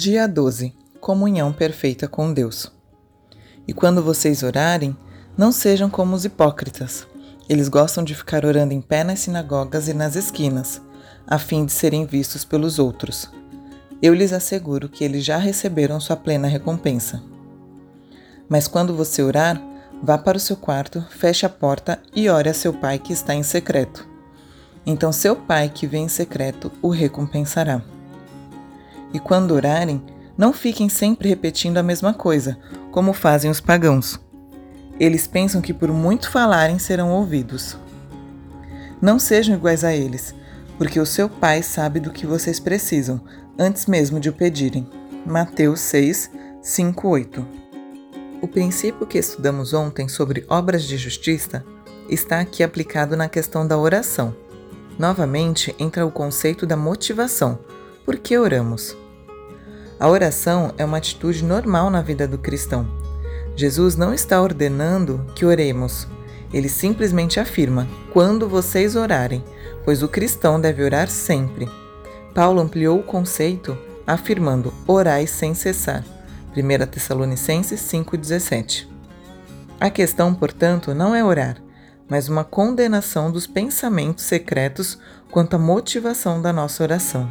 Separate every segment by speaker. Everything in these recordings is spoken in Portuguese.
Speaker 1: Dia 12 Comunhão perfeita com Deus. E quando vocês orarem, não sejam como os hipócritas. Eles gostam de ficar orando em pé nas sinagogas e nas esquinas, a fim de serem vistos pelos outros. Eu lhes asseguro que eles já receberam sua plena recompensa. Mas quando você orar, vá para o seu quarto, feche a porta e ore a seu pai que está em secreto. Então seu pai que vem em secreto o recompensará. E quando orarem, não fiquem sempre repetindo a mesma coisa, como fazem os pagãos. Eles pensam que por muito falarem serão ouvidos. Não sejam iguais a eles, porque o seu Pai sabe do que vocês precisam, antes mesmo de o pedirem. Mateus 6, 5, 8. O princípio que estudamos ontem sobre obras de justiça está aqui aplicado na questão da oração. Novamente entra o conceito da motivação. Por que oramos? A oração é uma atitude normal na vida do cristão. Jesus não está ordenando que oremos. Ele simplesmente afirma: quando vocês orarem, pois o cristão deve orar sempre. Paulo ampliou o conceito afirmando: orai sem cessar. 1 Tessalonicenses 5,17. A questão, portanto, não é orar, mas uma condenação dos pensamentos secretos quanto à motivação da nossa oração.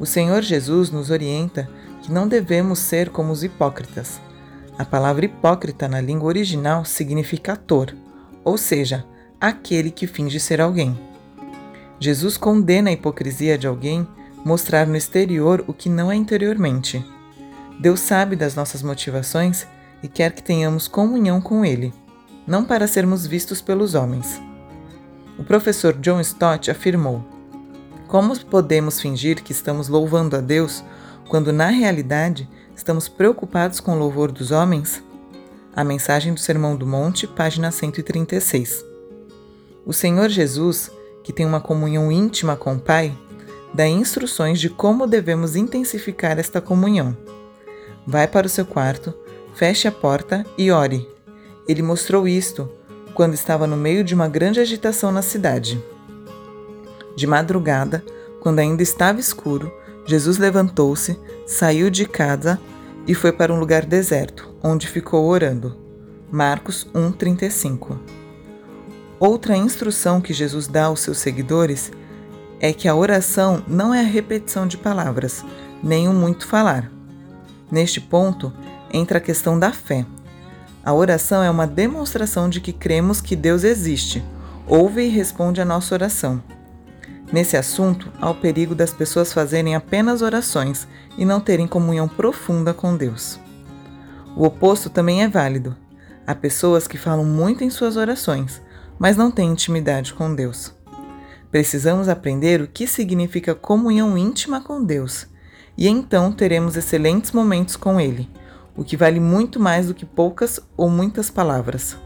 Speaker 1: O Senhor Jesus nos orienta que não devemos ser como os hipócritas. A palavra hipócrita na língua original significa ator, ou seja, aquele que finge ser alguém. Jesus condena a hipocrisia de alguém mostrar no exterior o que não é interiormente. Deus sabe das nossas motivações e quer que tenhamos comunhão com Ele, não para sermos vistos pelos homens. O professor John Stott afirmou: como podemos fingir que estamos louvando a Deus quando na realidade estamos preocupados com o louvor dos homens? A mensagem do Sermão do Monte, página 136. O Senhor Jesus, que tem uma comunhão íntima com o Pai, dá instruções de como devemos intensificar esta comunhão. Vai para o seu quarto, feche a porta e ore. Ele mostrou isto quando estava no meio de uma grande agitação na cidade. De madrugada, quando ainda estava escuro, Jesus levantou-se, saiu de casa e foi para um lugar deserto, onde ficou orando. Marcos 1:35. Outra instrução que Jesus dá aos seus seguidores é que a oração não é a repetição de palavras, nem o muito falar. Neste ponto entra a questão da fé. A oração é uma demonstração de que cremos que Deus existe, ouve e responde a nossa oração. Nesse assunto, há o perigo das pessoas fazerem apenas orações e não terem comunhão profunda com Deus. O oposto também é válido. Há pessoas que falam muito em suas orações, mas não têm intimidade com Deus. Precisamos aprender o que significa comunhão íntima com Deus, e então teremos excelentes momentos com Ele, o que vale muito mais do que poucas ou muitas palavras.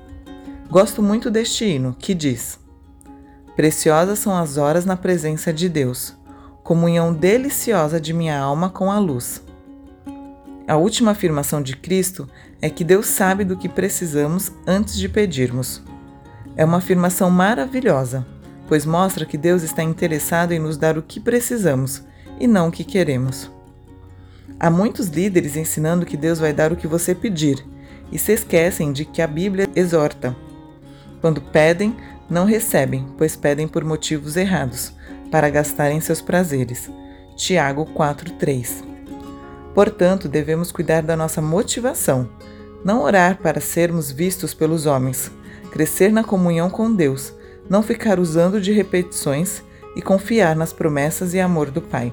Speaker 1: Gosto muito deste hino, que diz. Preciosas são as horas na presença de Deus, comunhão deliciosa de minha alma com a luz. A última afirmação de Cristo é que Deus sabe do que precisamos antes de pedirmos. É uma afirmação maravilhosa, pois mostra que Deus está interessado em nos dar o que precisamos e não o que queremos. Há muitos líderes ensinando que Deus vai dar o que você pedir e se esquecem de que a Bíblia exorta. Quando pedem, não recebem, pois pedem por motivos errados, para gastarem seus prazeres. Tiago 4:3. Portanto, devemos cuidar da nossa motivação, não orar para sermos vistos pelos homens, crescer na comunhão com Deus, não ficar usando de repetições e confiar nas promessas e amor do Pai.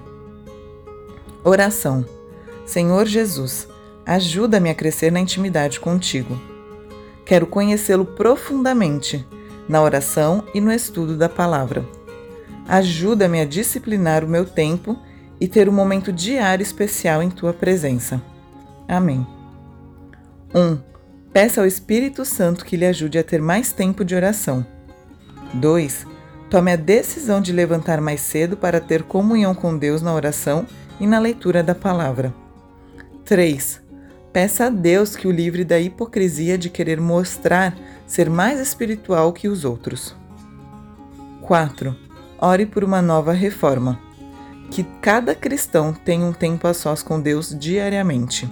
Speaker 1: Oração. Senhor Jesus, ajuda-me a crescer na intimidade contigo. Quero conhecê-lo profundamente na oração e no estudo da palavra. Ajuda-me a disciplinar o meu tempo e ter um momento diário especial em tua presença. Amém. 1. Um, peça ao Espírito Santo que lhe ajude a ter mais tempo de oração. 2. Tome a decisão de levantar mais cedo para ter comunhão com Deus na oração e na leitura da palavra. 3. Peça a Deus que o livre da hipocrisia de querer mostrar ser mais espiritual que os outros. 4 ore por uma nova reforma. Que cada cristão tenha um tempo a sós com Deus diariamente.